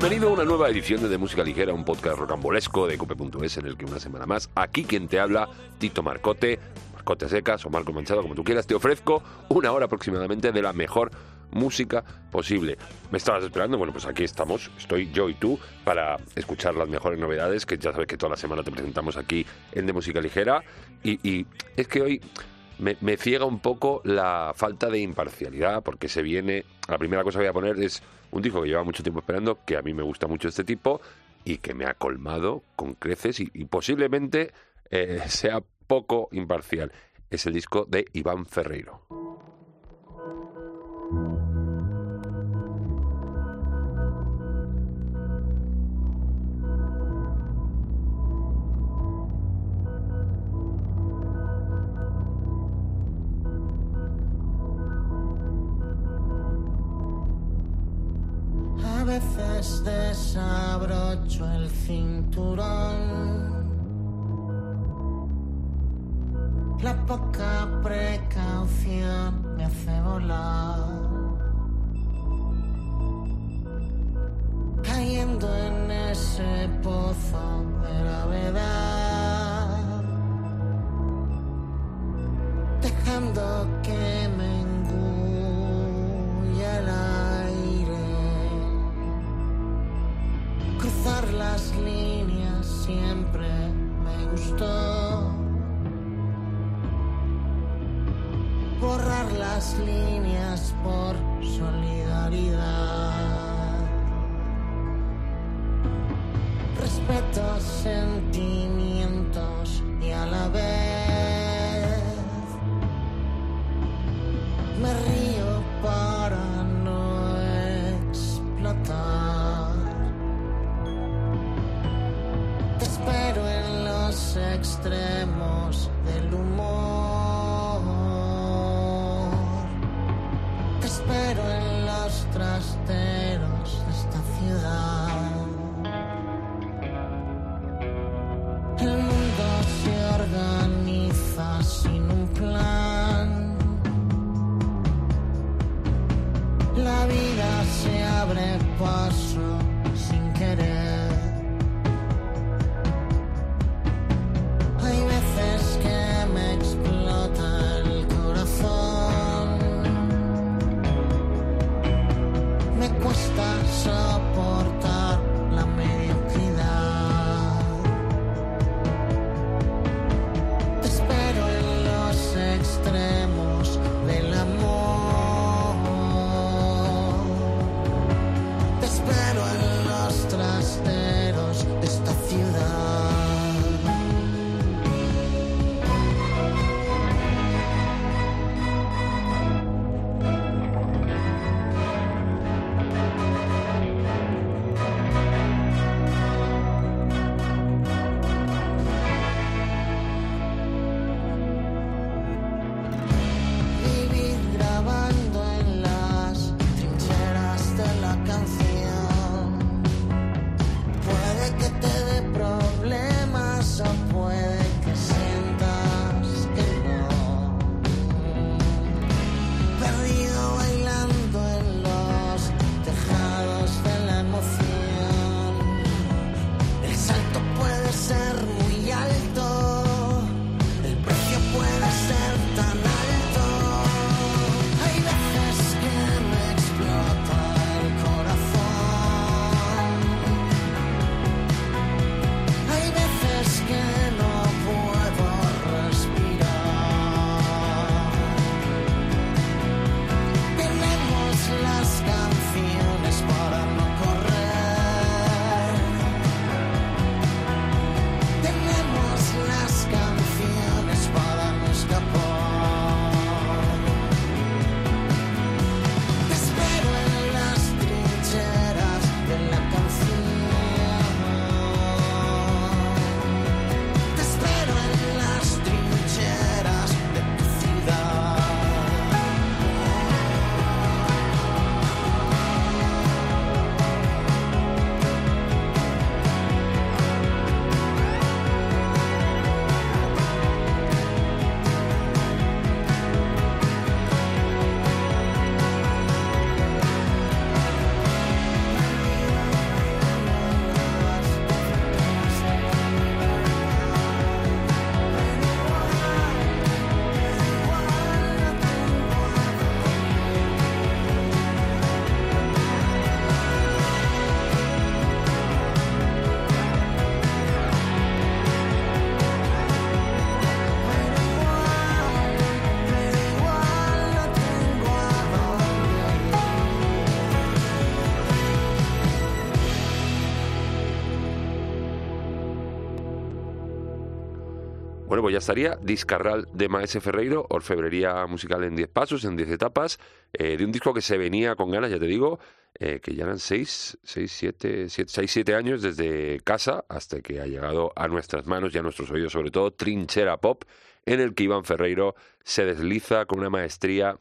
Bienvenido a una nueva edición de, de Música Ligera, un podcast rocambolesco de cope.es en el que una semana más, aquí quien te habla, Tito Marcote, Marcote Secas o Marco Manchado, como tú quieras, te ofrezco una hora aproximadamente de la mejor música posible. ¿Me estabas esperando? Bueno, pues aquí estamos, estoy yo y tú para escuchar las mejores novedades que ya sabes que toda la semana te presentamos aquí en De Música Ligera y, y es que hoy me, ciega un poco la falta de imparcialidad porque se viene, la primera cosa que voy a poner es un disco que lleva mucho tiempo esperando, que a mí me gusta mucho este tipo y que me ha colmado con creces y, y posiblemente eh, sea poco imparcial. Es el disco de Iván Ferreiro. Desabrocho el cinturón. La poca precaución me hace volar. Cayendo en ese pozo de gravedad. Dejando que me engulle Cruzar las líneas siempre me gustó. Borrar las líneas por solidaridad. Respeto sentimientos Trump. Bueno, pues ya estaría Discarral de Maese Ferreiro, orfebrería musical en 10 pasos, en 10 etapas, eh, de un disco que se venía con ganas, ya te digo, eh, que ya eran 6, 6, 7, 6, 7 años desde casa hasta que ha llegado a nuestras manos y a nuestros oídos, sobre todo Trinchera Pop, en el que Iván Ferreiro se desliza con una maestría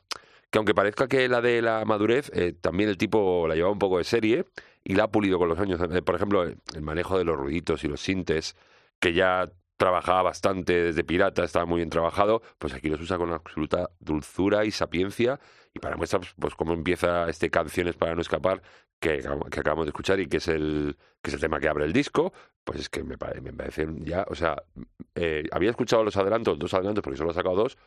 que aunque parezca que la de la madurez, eh, también el tipo la llevaba un poco de serie y la ha pulido con los años. Por ejemplo, el manejo de los ruiditos y los sintes, que ya trabajaba bastante desde pirata, estaba muy bien trabajado, pues aquí los usa con absoluta dulzura y sapiencia. Y para muestra, pues, pues cómo empieza este Canciones para no escapar, que, acabamos de escuchar y que es el que es el tema que abre el disco, pues es que me, me parece ya, o sea, eh, había escuchado los adelantos, dos adelantos, porque solo he sacado dos,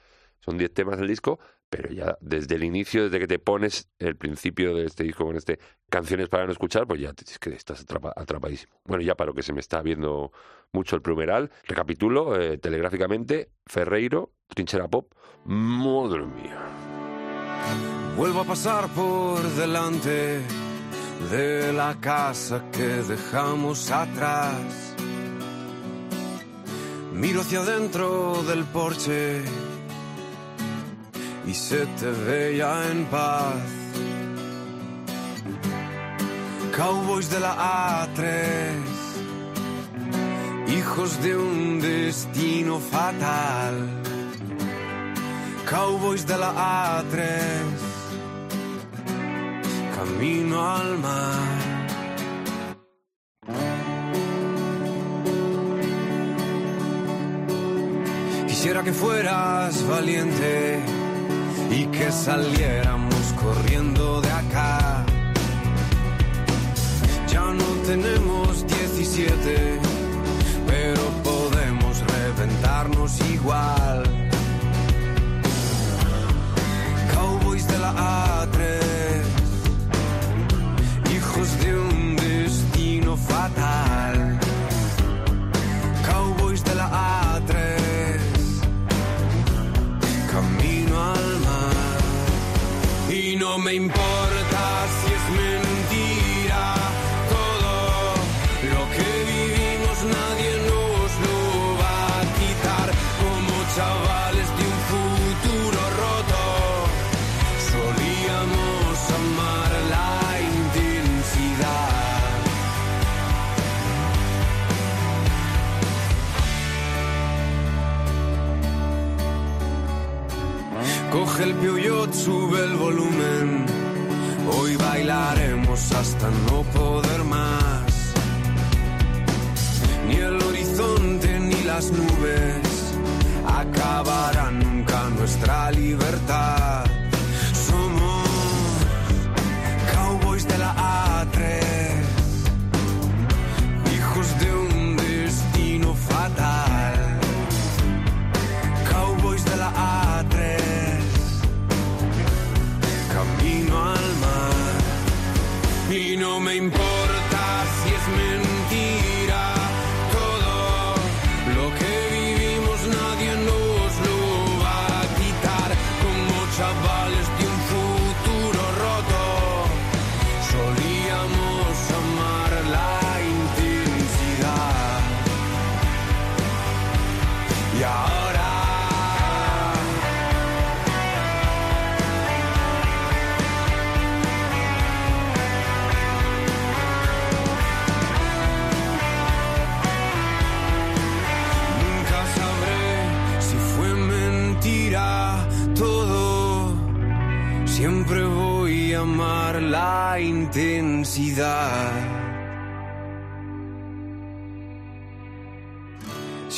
son 10 temas del disco, pero ya desde el inicio, desde que te pones el principio de este disco con este canciones para no escuchar, pues ya es que estás atrapadísimo. Bueno, ya para lo que se me está viendo mucho el plumeral, recapitulo eh, telegráficamente, Ferreiro, Trinchera Pop, madre mía. Vuelvo a pasar por delante de la casa que dejamos atrás. Miro hacia adentro del porche y se te veía en paz. Cowboys de la A3, hijos de un destino fatal. Cowboys de la A3, camino al mar. Quisiera que fueras valiente y que saliéramos corriendo de acá. Ya no tenemos 17, pero podemos reventarnos igual. Cowboys de la A3, Y no me importa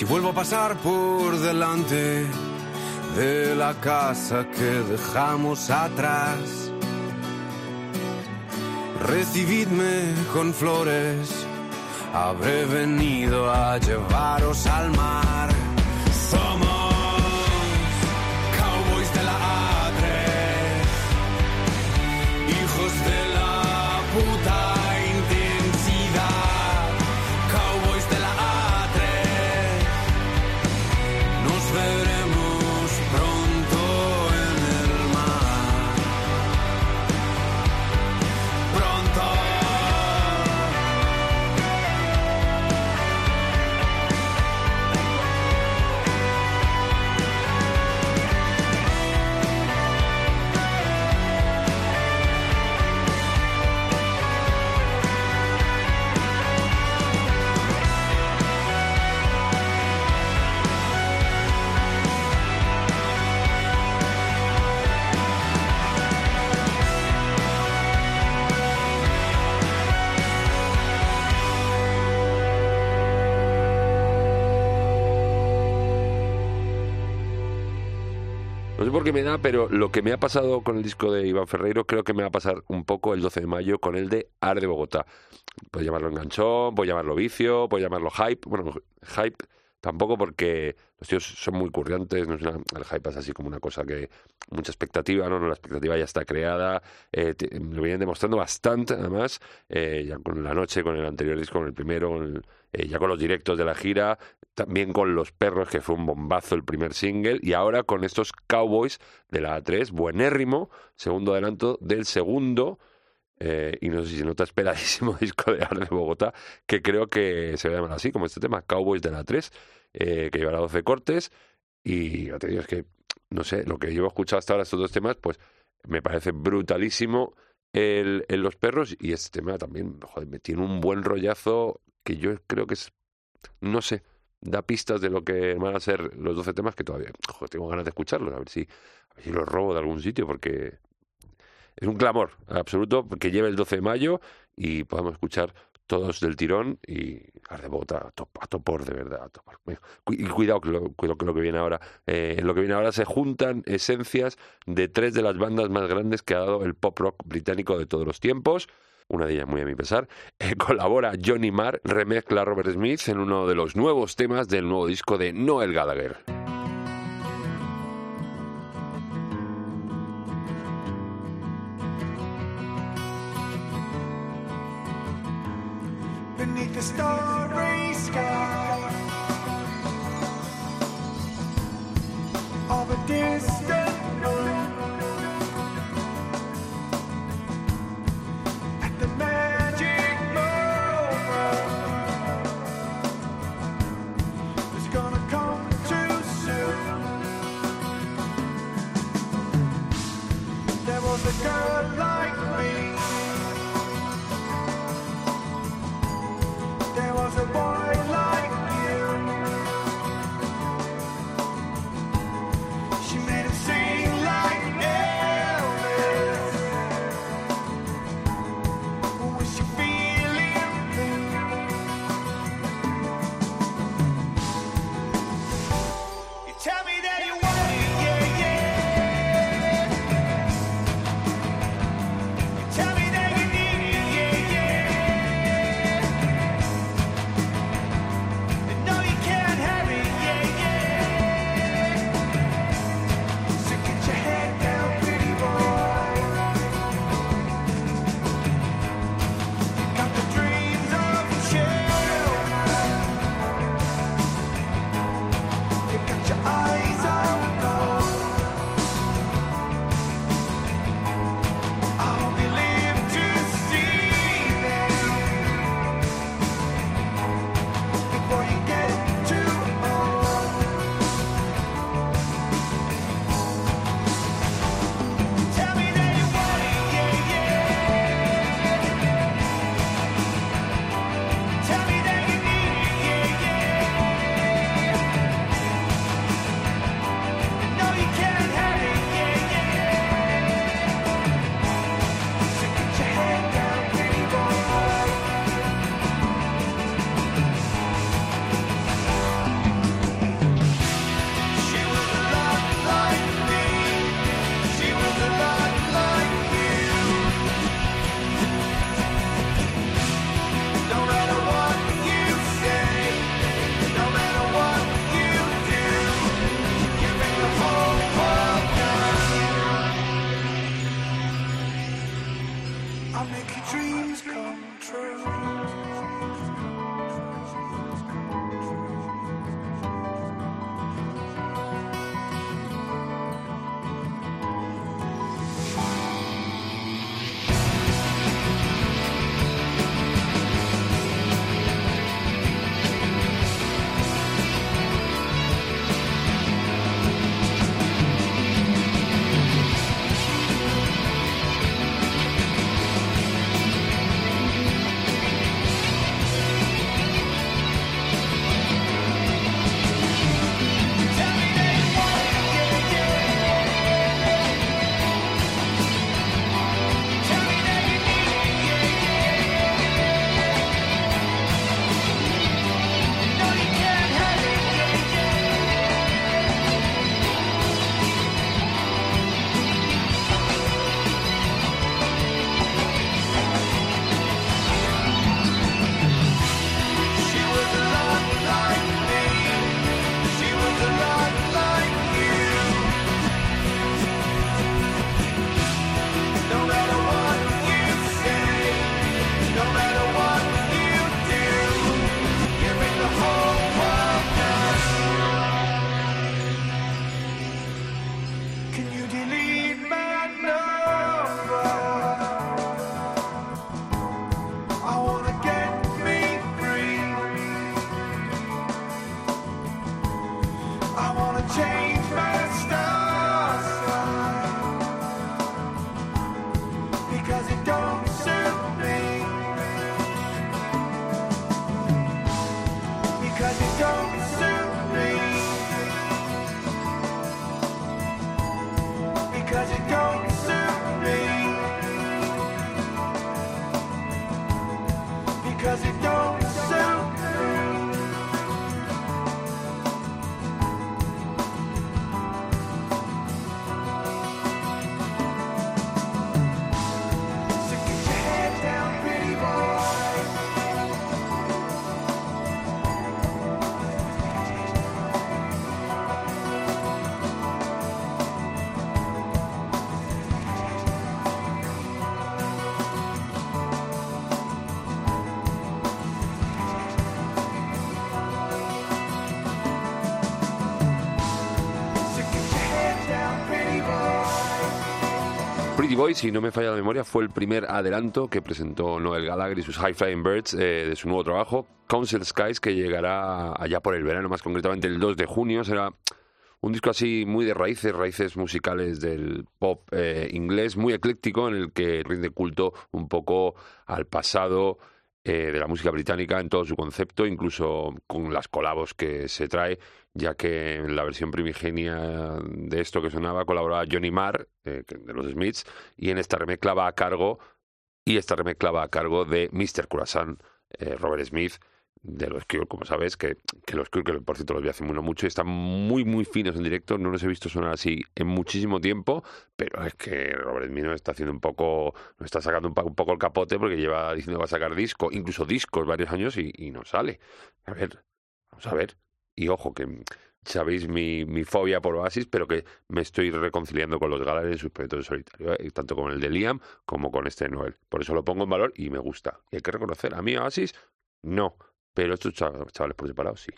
Si vuelvo a pasar por delante de la casa que dejamos atrás, recibidme con flores, habré venido a llevaros al mar. No sé por qué me da, pero lo que me ha pasado con el disco de Iván Ferreiro, creo que me va a pasar un poco el 12 de mayo con el de Ar de Bogotá. Puedes llamarlo enganchón, puedes llamarlo vicio, puedes llamarlo hype. Bueno, hype tampoco porque los tíos son muy curriantes, no es una- el hype es así como una cosa que mucha expectativa, no, la expectativa ya está creada, eh, lo vienen demostrando bastante además, eh, ya con la noche, con el anterior disco, con el primero, eh, ya con los directos de la gira, también con Los Perros, que fue un bombazo el primer single, y ahora con estos Cowboys de la A3, buenérrimo, segundo adelanto del segundo, eh, y no sé si nota esperadísimo disco de Arte de Bogotá, que creo que se va a llamar así, como este tema, Cowboys de la 3, eh, que llevará 12 cortes, y ya te digo, es que, no sé, lo que llevo escuchado hasta ahora, estos dos temas, pues me parece brutalísimo el, Los Perros, y este tema también, joder, me tiene un buen rollazo que yo creo que es, no sé, da pistas de lo que van a ser los 12 temas que todavía, tengo ganas de escucharlos, a ver si los robo de algún sitio, porque es un clamor absoluto que lleve el 12 de mayo y podamos escuchar todos del tirón y Ar de Bogotá a, top- a topor de verdad. a topor. Y cuidado que lo, cuidado que lo que viene ahora. Eh, en lo que viene ahora se juntan esencias de tres de las bandas más grandes que ha dado el pop rock británico de todos los tiempos. Una de ellas muy a mi pesar. Eh, colabora Johnny Marr, remezcla a Robert Smith en uno de los nuevos temas del nuevo disco de Noel Gallagher. Starry sky. Of a distant moon. At the magic moment. It's gonna come too soon. There was a girl like me was a boy Because it don't suit me. Because it don't suit me. Because it don't Pretty Boy, si no me falla la memoria, fue el primer adelanto que presentó Noel Gallagher y sus High Flying Birds eh, de su nuevo trabajo, Council Skies, que llegará allá por el verano, más concretamente el 2 de junio. Será un disco así muy de raíces, raíces musicales del pop eh, inglés, muy ecléctico, en el que rinde culto un poco al pasado eh, de la música británica en todo su concepto, incluso con las colabos que se trae, ya que en la versión primigenia de esto que sonaba colaboraba Johnny Marr, eh, de los Smiths, y en esta remezcla va a cargo, y esta remezcla va a cargo de Mr. Curasán, eh, Robert Smith, de los Cure, como sabes, que, que los Cure, que por cierto los vi hace mucho, están muy, muy finos en directo, no los he visto sonar así en muchísimo tiempo, pero es que Robert Smith nos está haciendo un poco, nos está sacando un, poco el capote porque lleva diciendo que va a sacar disco, incluso discos varios años y no sale. A ver, vamos a ver. Y ojo, que mm, sabéis mi, mi fobia por Oasis, pero que me estoy reconciliando con los Gallagher en sus proyectos en solitario, ¿eh? tanto con el de Liam como con este de Noel. Por eso lo pongo en valor y me gusta. Y hay que reconocer, a mí Oasis, no. Pero estos cha- chavales por separado, sí.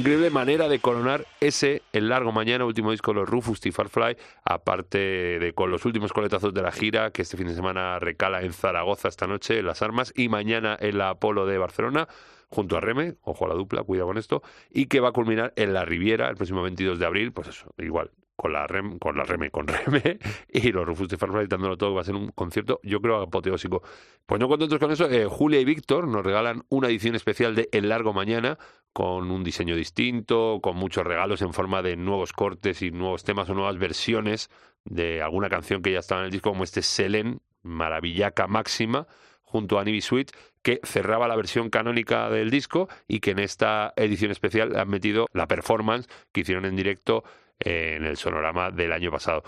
Increíble manera de coronar ese, el largo mañana, último disco de los Rufus y Farfly, aparte de con los últimos coletazos de la gira, que este fin de semana recala en Zaragoza esta noche, en Las Armas, y mañana en la Apolo de Barcelona, junto a Reme, ojo a la dupla, cuidado con esto, y que va a culminar en la Riviera el próximo 22 de abril, pues eso, igual, con la Rem, con la Reme, con Reme y los Rufus de Farfly dándolo todo, va a ser un concierto, yo creo, apoteósico. Pues no contentos con eso, eh, Julia y Víctor nos regalan una edición especial de El Largo Mañana, con un diseño distinto, con muchos regalos en forma de nuevos cortes y nuevos temas o nuevas versiones de alguna canción que ya estaba en el disco, como este Selen, Maravillaca Máxima, junto a Nibi Sweet, que cerraba la versión canónica del disco y que en esta edición especial han metido la performance que hicieron en directo en el sonorama del año pasado.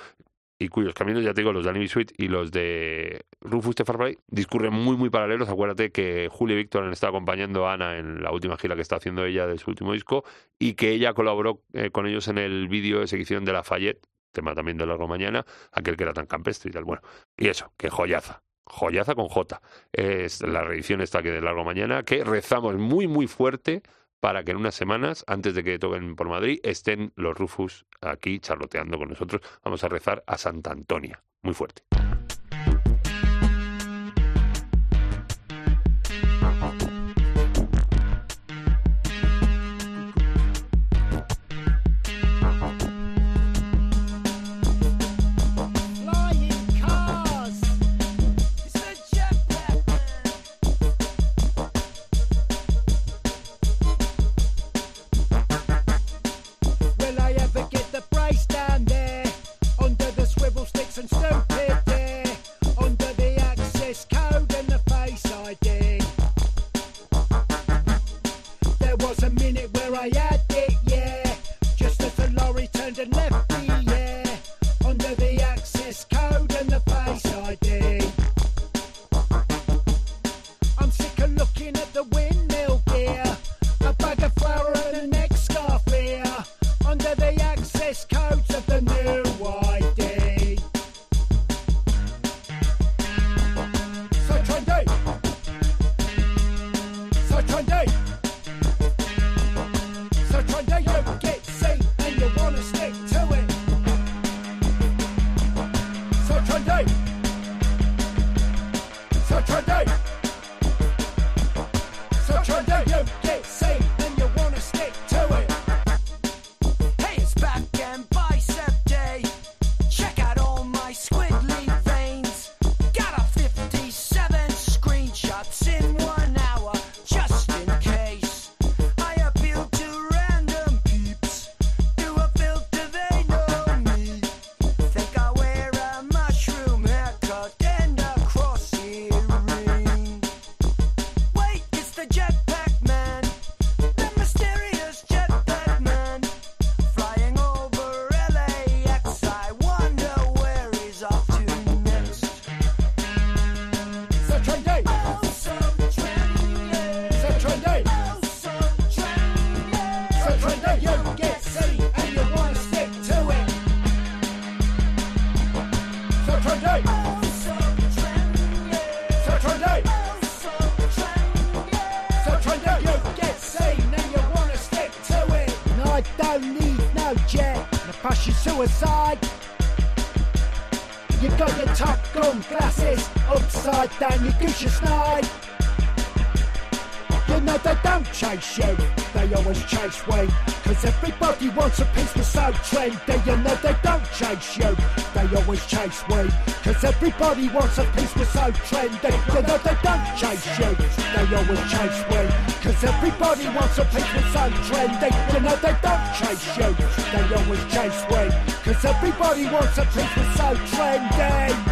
Y cuyos caminos, ya te digo, los de Anime Suite y los de Rufus de Farfly discurren muy, muy paralelos. Acuérdate que Julio y Víctor han estado acompañando a Ana en la última gira que está haciendo ella de su último disco y que ella colaboró eh, con ellos en el vídeo de sección de Lafayette, tema también de Largo Mañana, aquel que era tan campestre y tal. Bueno, y eso, que joyaza. Joyaza con J. Es la reedición esta que de Largo Mañana, que rezamos muy, muy fuerte para que en unas semanas, antes de que toquen por Madrid, estén los Rufus aquí charloteando con nosotros. Vamos a rezar a Santa Antonia. Muy fuerte. Chase. Cause everybody wants a piece of so trendy. You know they don't chase you, they always chase we. Cause everybody wants a piece of so trendy. You know they don't chase you, they always chase we. Cause everybody wants a piece of so trendy. You know they don't chase you, they always chase we. Cause everybody wants a piece of so trendy.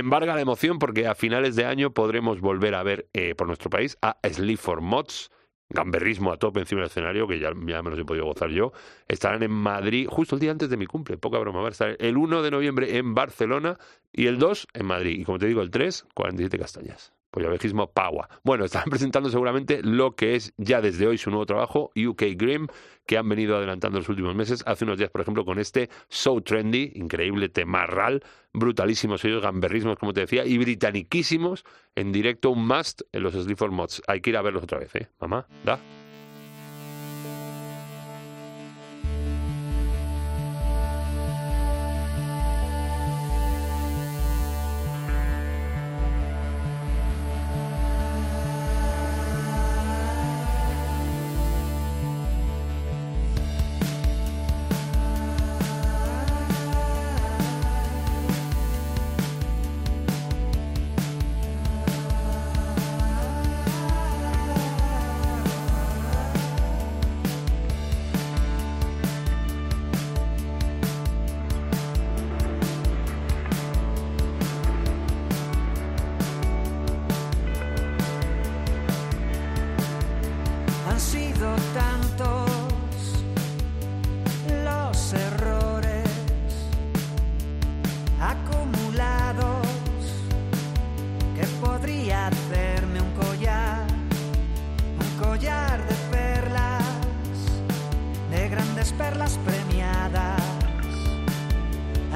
Embarga la emoción porque a finales de año podremos volver a ver eh, por nuestro país a Sleep for Mods, gamberrismo a tope encima del escenario, que ya, ya me los he podido gozar yo. Estarán en Madrid justo el día antes de mi cumple, poca broma. Van a estar el 1 de noviembre en Barcelona y el 2 en Madrid. Y como te digo, el 3, 47 castañas. Pollavejismo Paua. Bueno, están presentando seguramente lo que es ya desde hoy su nuevo trabajo, UK Grim, que han venido adelantando los últimos meses. Hace unos días, por ejemplo, con este So Trendy, increíble temarral, brutalísimos ellos, gamberrismos, como te decía, y britaniquísimos, en directo, un must en los Sleep for Mods. Hay que ir a verlos otra vez, ¿eh? Mamá, da.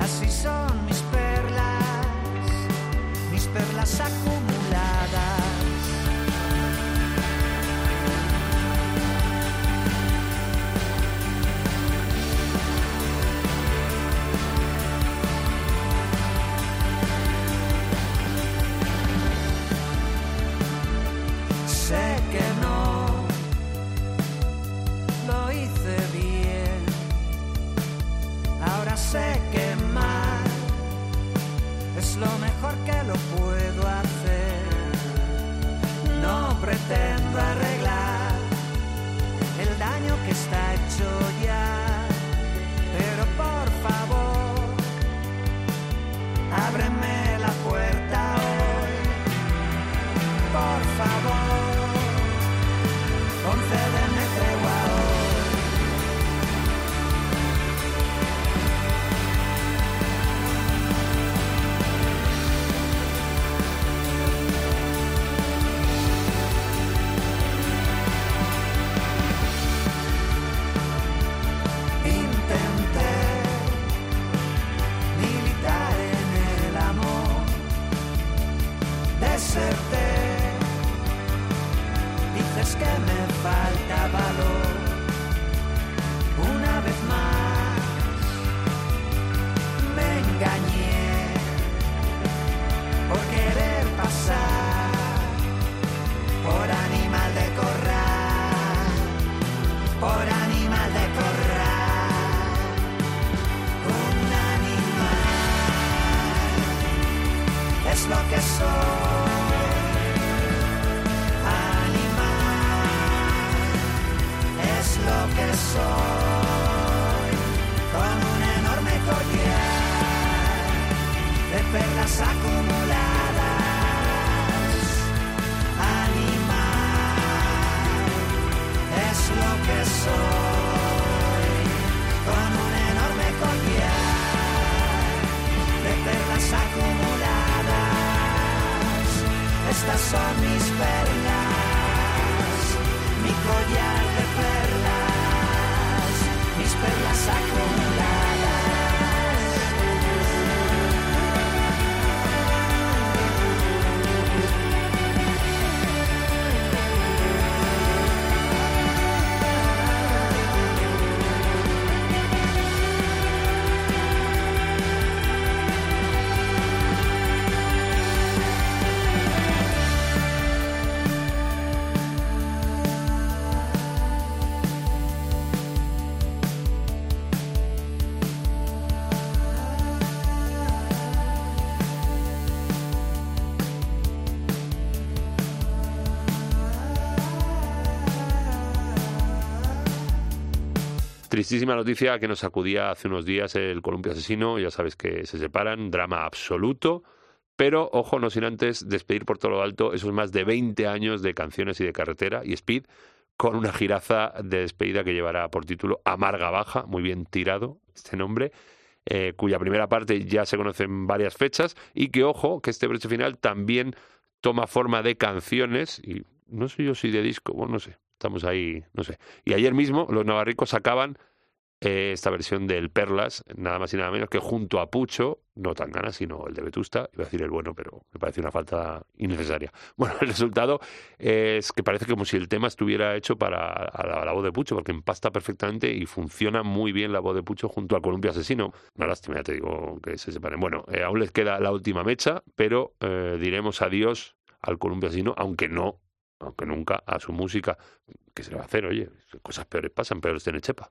Así son mis perlas, Estas son mis perlas, Tristísima noticia que nos sacudía hace unos días el columpio asesino. Ya sabes que se separan, drama absoluto. Pero, ojo, no sin antes despedir por todo lo alto esos más de 20 años de canciones y de carretera y speed, con una giraza de despedida que llevará por título Amarga Baja, muy bien tirado este nombre, eh, cuya primera parte ya se conocen varias fechas y que, ojo, que este broche final también toma forma de canciones y no sé yo si de disco, bueno, no sé, estamos ahí, no sé. Y ayer mismo los navarricos sacaban eh, esta versión del Perlas, nada más y nada menos que junto a Pucho, no tan ganas, sino el de Vetusta, iba a decir el bueno, pero me parece una falta innecesaria. Bueno, el resultado es que parece como si el tema estuviera hecho para la, voz de Pucho, porque empasta perfectamente y funciona muy bien la voz de Pucho junto al Columpio Asesino. Una lástima, ya te digo, que se separen. Bueno, eh, aún les queda la última mecha, pero eh, diremos adiós al Columpio Asesino, aunque no, aunque nunca, a su música. ¿Qué se le va a hacer? Oye, cosas peores pasan, peores tiene Chepa.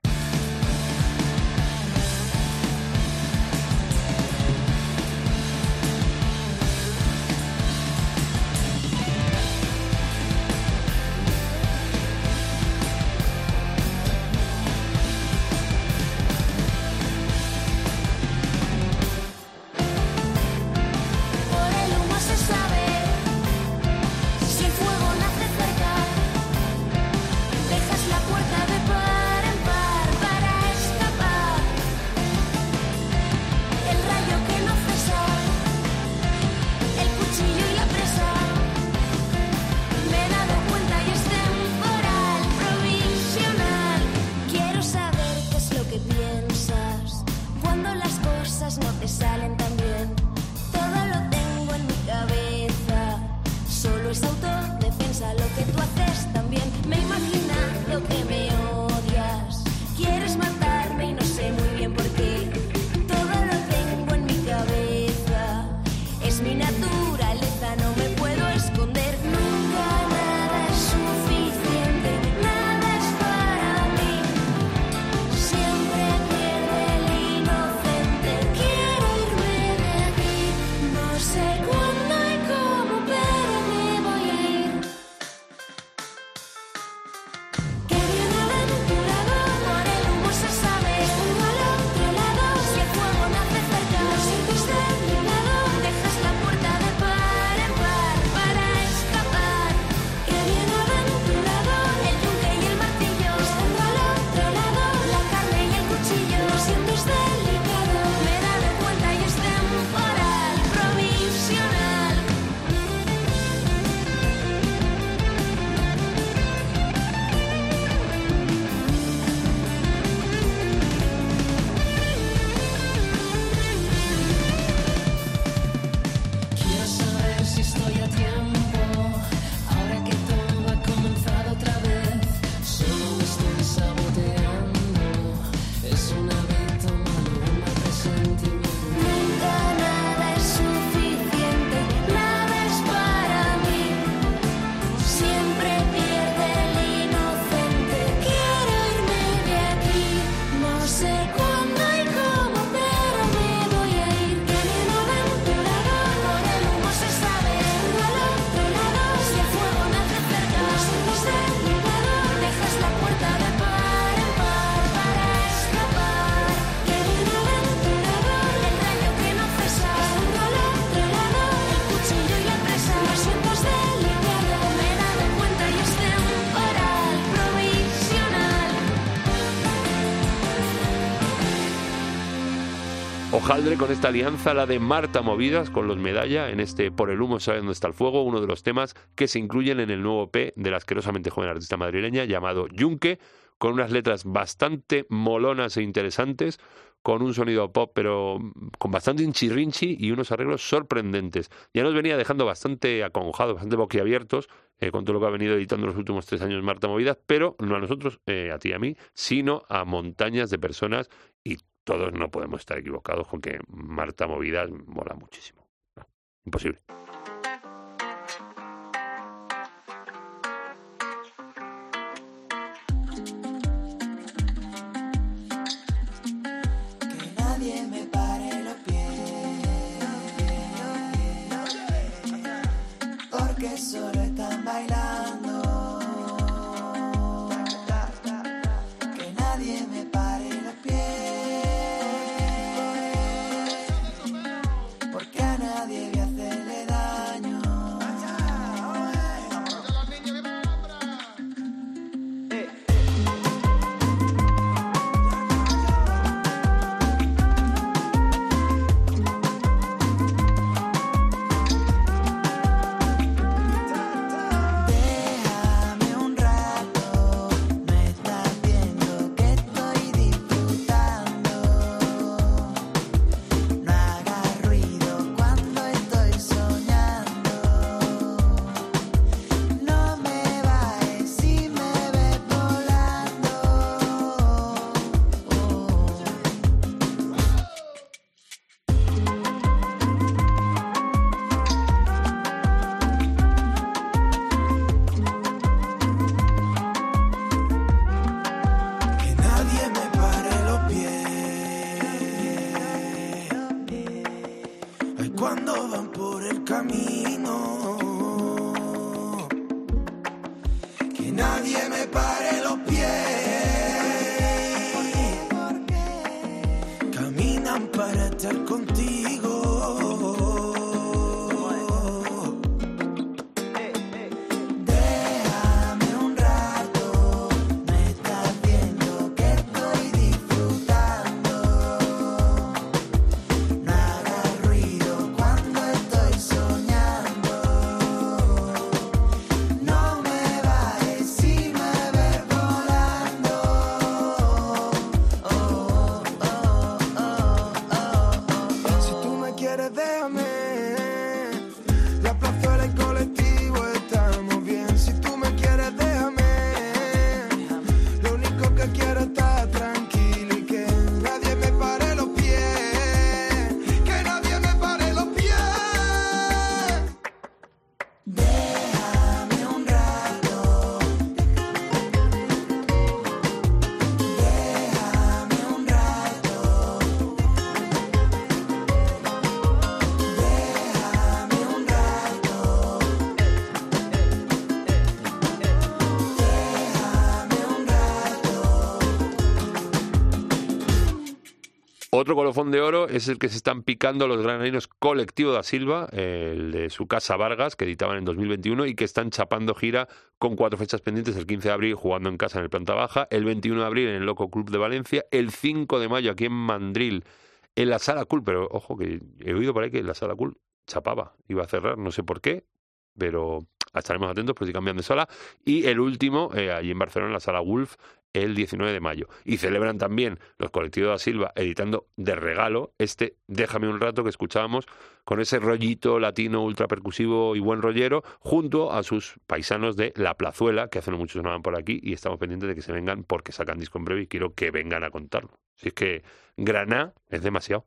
Hojaldre con esta alianza, la de Marta Movidas con los Medalla en este Por el humo sabe dónde está el fuego, uno de los temas que se incluyen en el nuevo P de la asquerosamente joven artista madrileña llamado Yunque, con unas letras bastante molonas e interesantes, con un sonido pop pero con bastante hinchirrinchi y unos arreglos sorprendentes. Ya nos venía dejando bastante acongojados, bastante boquiabiertos eh, con todo lo que ha venido editando los últimos tres años Marta Movidas, pero no a nosotros, eh, a ti y a mí, sino a montañas de personas todos no podemos estar equivocados con que Marta Movidas mola muchísimo. No, imposible. Solo Otro colofón de oro es el que se están picando los granadinos Colectivo da Silva, el de su casa Vargas, que editaban en 2021 y que están chapando gira con cuatro fechas pendientes, el 15 de abril jugando en casa en el Planta Baja, el 21 de abril en el Loco Club de Valencia, el 5 de mayo aquí en Mandril, en la Sala Cool, pero ojo que he oído por ahí que la Sala Cool chapaba, iba a cerrar, no sé por qué, pero estaremos atentos por si cambian de sala. Y el último, eh, allí en Barcelona, en la Sala Wolf, el 19 de mayo. Y celebran también los colectivos da Silva editando de regalo este Déjame un rato que escuchábamos con ese rollito latino ultra percusivo y buen rollero junto a sus paisanos de La Plazuela que hace no mucho sonaban por aquí y estamos pendientes de que se vengan porque sacan disco en breve y quiero que vengan a contarlo. Si es que Granada es demasiado.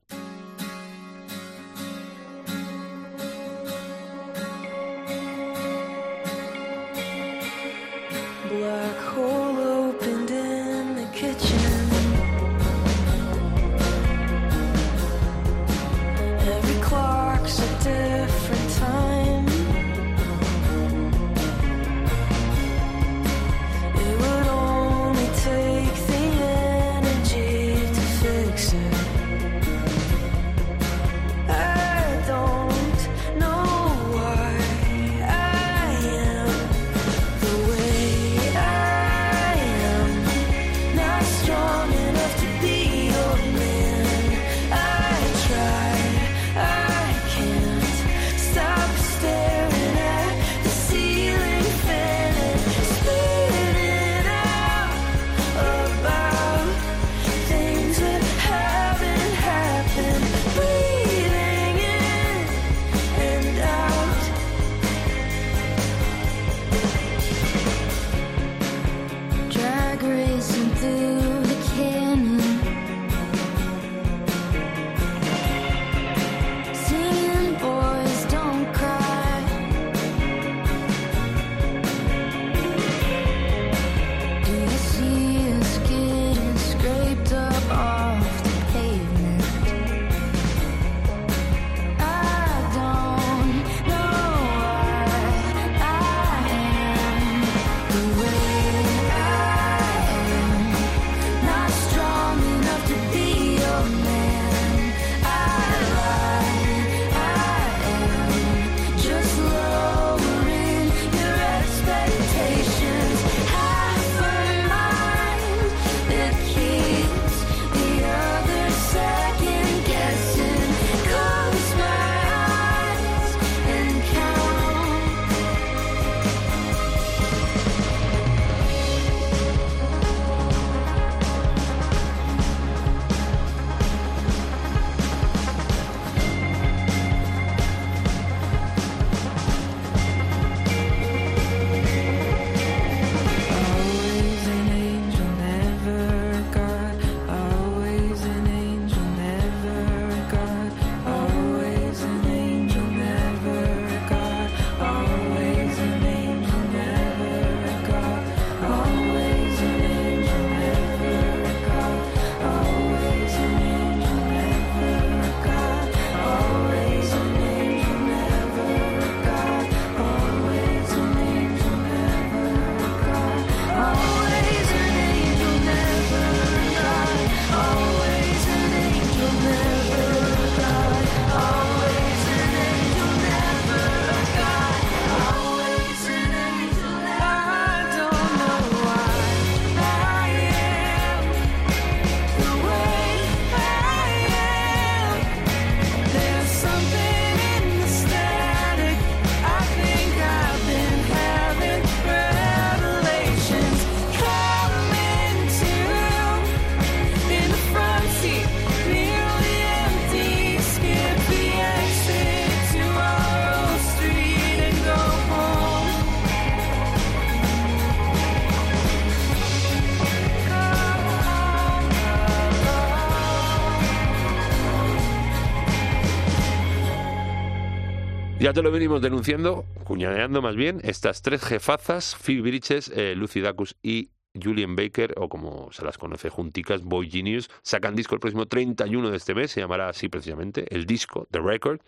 Lo venimos denunciando, cuñadeando más bien, estas tres jefazas, Phil Bridges, eh, Lucy Dacus y Julian Baker, o como se las conoce junticas, Boy Genius, sacan disco el próximo 31 de este mes, se llamará así precisamente, el disco, The Record,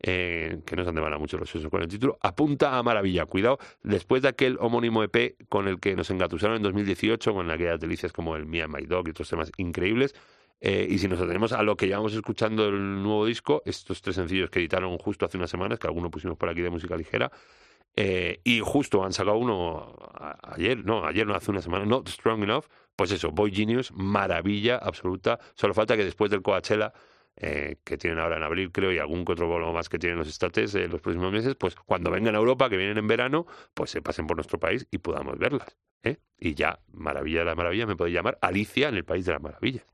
eh, que no se han de van a mucho los sesos con el título, apunta a maravilla. Cuidado, después de aquel homónimo EP con el que nos engatusaron en 2018, con aquellas delicias como el and My Dog y otros temas increíbles, eh, y si nos atenemos a lo que llevamos escuchando el nuevo disco, estos tres sencillos que editaron justo hace unas semanas, que algunos pusimos por aquí de música ligera, eh, y justo han sacado uno ayer, no, ayer no, hace una semana, Not Strong Enough, pues eso, Boy Genius, maravilla absoluta. Solo falta que después del Coachella, eh, que tienen ahora en abril, creo, y algún otro bolo más que tienen los estates en los próximos meses, pues cuando vengan a Europa, que vienen en verano, pues se pasen por nuestro país y podamos verlas. ¿eh? Y ya, maravilla de la maravilla, me podéis llamar Alicia en el País de las Maravillas.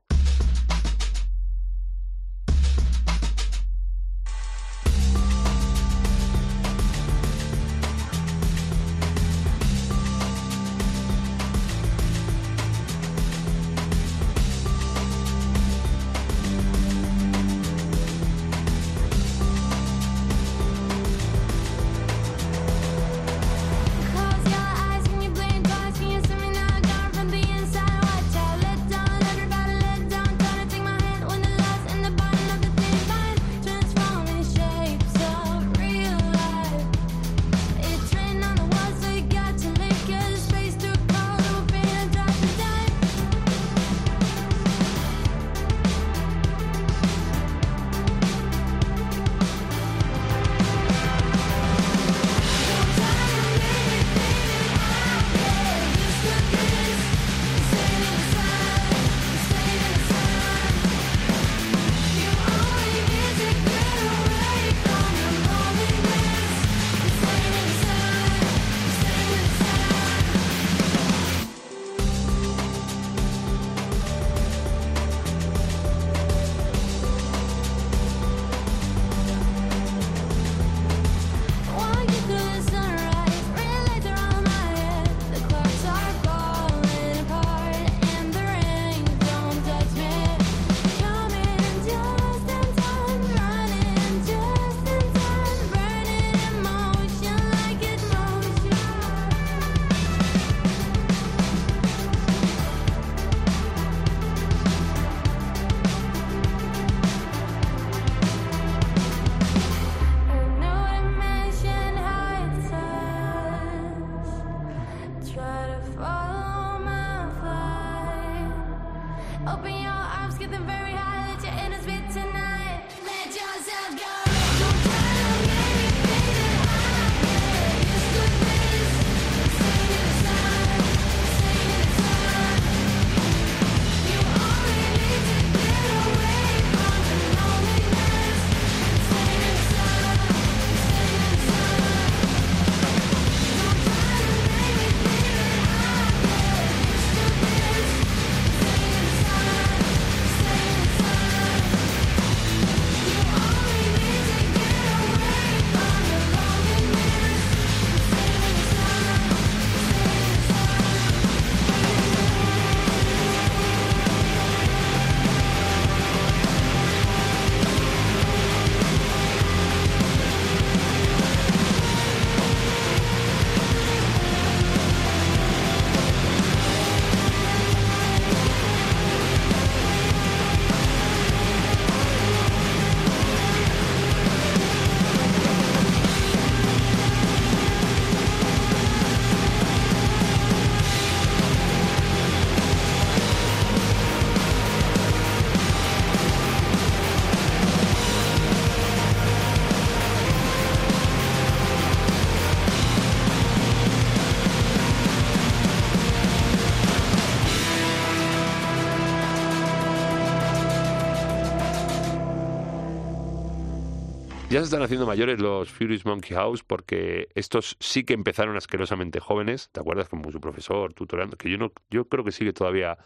Ya se están haciendo mayores los Furious Monkey House porque estos sí que empezaron asquerosamente jóvenes, ¿te acuerdas? Como su profesor, tutorando, que yo no, yo creo que sigue todavía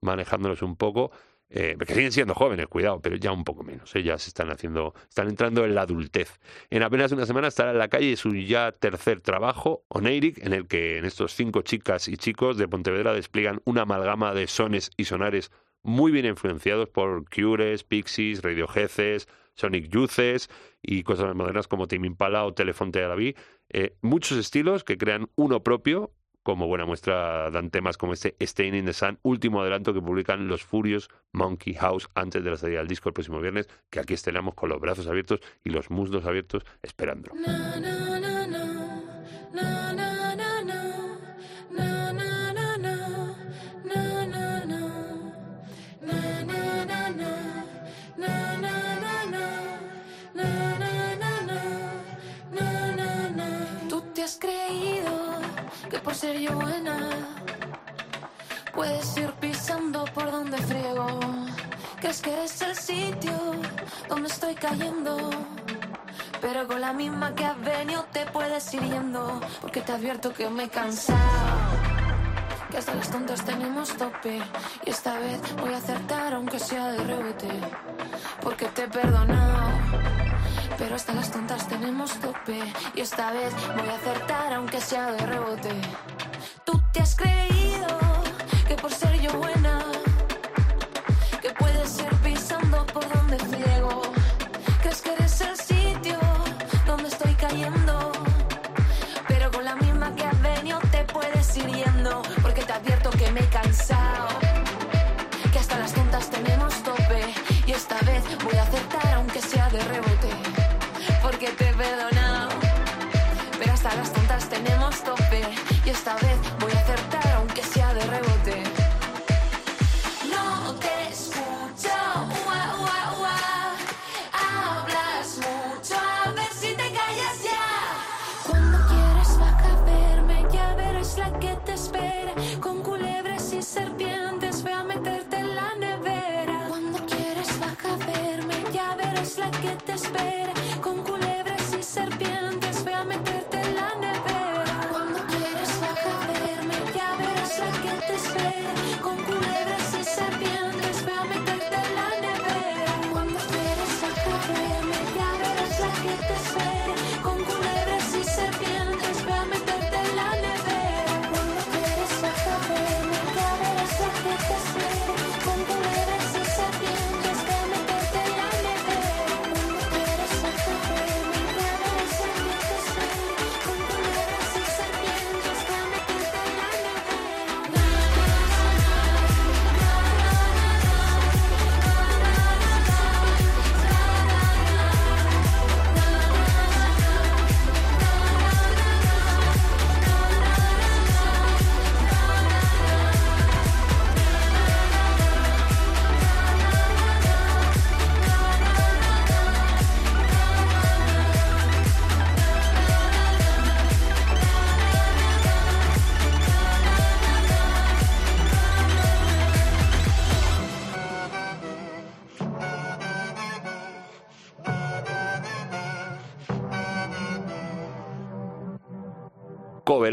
manejándolos un poco, eh, que siguen siendo jóvenes, cuidado, pero ya un poco menos, ¿eh? ya se están haciendo, están entrando en la adultez. En apenas una semana estará en la calle su ya tercer trabajo, Oneirik, en el que en estos cinco chicas y chicos de Pontevedra despliegan una amalgama de sones y sonares muy bien influenciados por Cures, Pixies, Radioheads, Sonic Youths y cosas más modernas como Tame Impala o Telefonte Vie. Eh, muchos estilos que crean uno propio, como buena muestra dan temas como este Stain in the Sun, último adelanto que publican los Furious Monkey House antes de la salida del disco el próximo viernes, que aquí estrenamos con los brazos abiertos y los muslos abiertos na por ser yo buena. Puedes ir pisando por donde friego. Crees que eres el sitio donde estoy cayendo. Pero con la misma que has venido te puedes ir yendo. Porque te advierto que me he cansado. Que hasta las tontas tenemos tope. Y esta vez voy a acertar aunque sea de rebote. Porque te he perdonado Pero hasta las tontas tenemos tope. Y esta vez voy a acertar aunque sea de rebote. Tú te has creído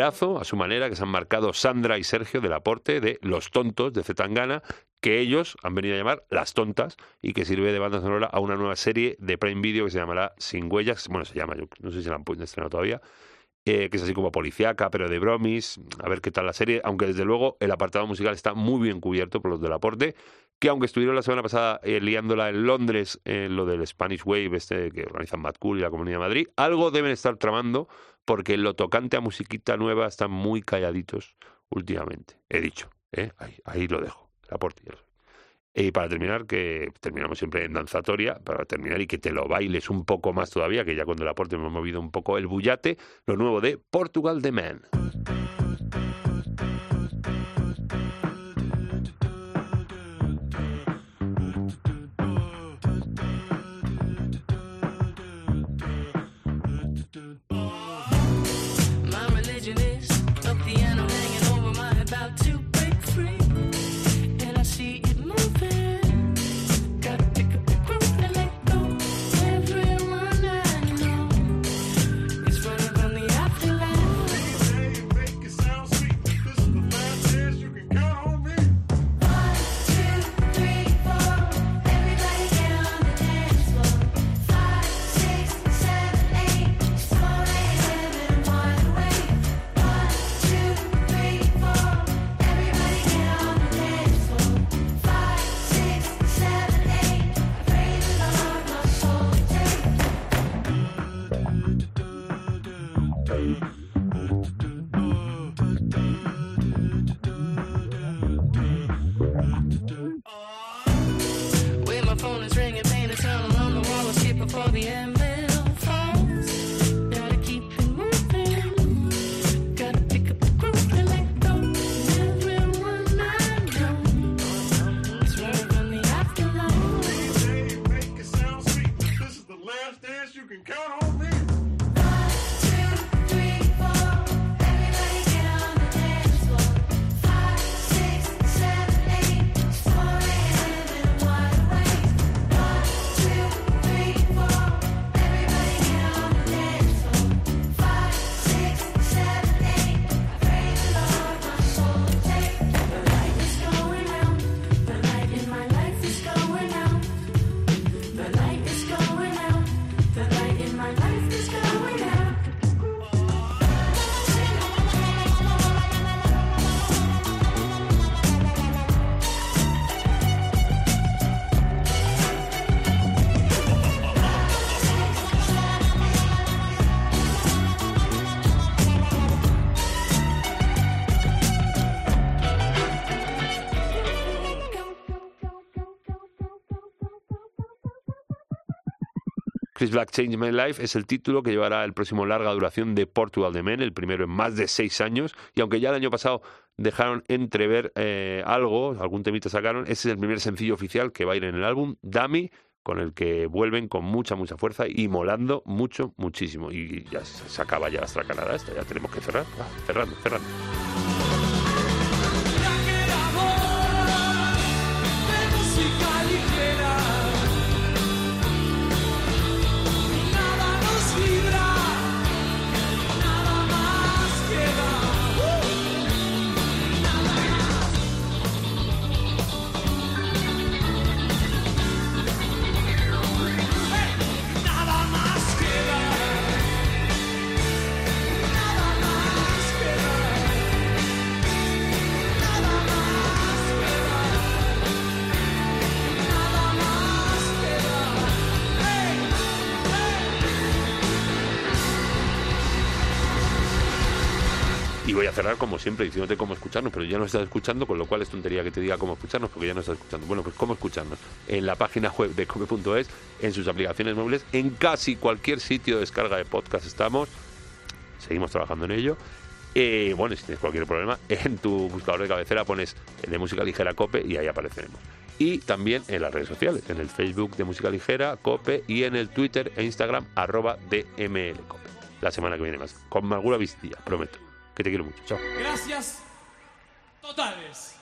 a su manera, que se han marcado Sandra y Sergio del aporte de Los Tontos de Zetangana, que ellos han venido a llamar Las Tontas y que sirve de banda sonora a una nueva serie de Prime Video que se llamará Sin Huellas. Bueno, se llama, yo no sé si la han estrenado todavía. eh, que es así como policíaca, pero de bromis, a ver qué tal la serie, aunque desde luego el apartado musical está muy bien cubierto por los del aporte, que aunque estuvieron la semana pasada eh, liándola en Londres en lo del Spanish Wave, este que organizan Mad Cool y la Comunidad de Madrid, algo deben estar tramando, porque lo tocante a musiquita nueva están muy calladitos últimamente. He dicho, ¿eh? ahí, lo dejo, lo sabéis. Y para terminar, que terminamos siempre en danzatoria, para terminar y que te lo bailes un poco más todavía, que ya cuando el aporte hemos movido un poco el bullate, lo nuevo de Portugal The Man. Black Change My Life es el título que llevará el próximo larga duración de Portugal de Men, el primero en más de seis años, y aunque ya el año pasado dejaron entrever eh, algo, algún temita sacaron, ese es el primer sencillo oficial que va a ir en el álbum, Dummy, con el que vuelven con mucha, mucha fuerza y molando mucho, muchísimo. Y ya se acaba ya la estracanada esta, ya tenemos que cerrar. Va, cerrando, cerrando. Cerrar como siempre diciéndote cómo escucharnos, pero ya no estás escuchando, con lo cual es tontería que te diga cómo escucharnos, porque ya no estás escuchando. Bueno, pues cómo escucharnos. En la página web de come.es, en sus aplicaciones móviles, en casi cualquier sitio de descarga de podcast estamos. Seguimos trabajando en ello. Eh, bueno, si tienes cualquier problema, en tu buscador de cabecera pones el de música ligera Cope y ahí apareceremos. Y también en las redes sociales, en el Facebook de Música Ligera, Cope, y en el Twitter e Instagram, arroba DML Cope. La semana que viene más, con Margura Vistilla, prometo. Que te quiero mucho. Chao. Gracias totales.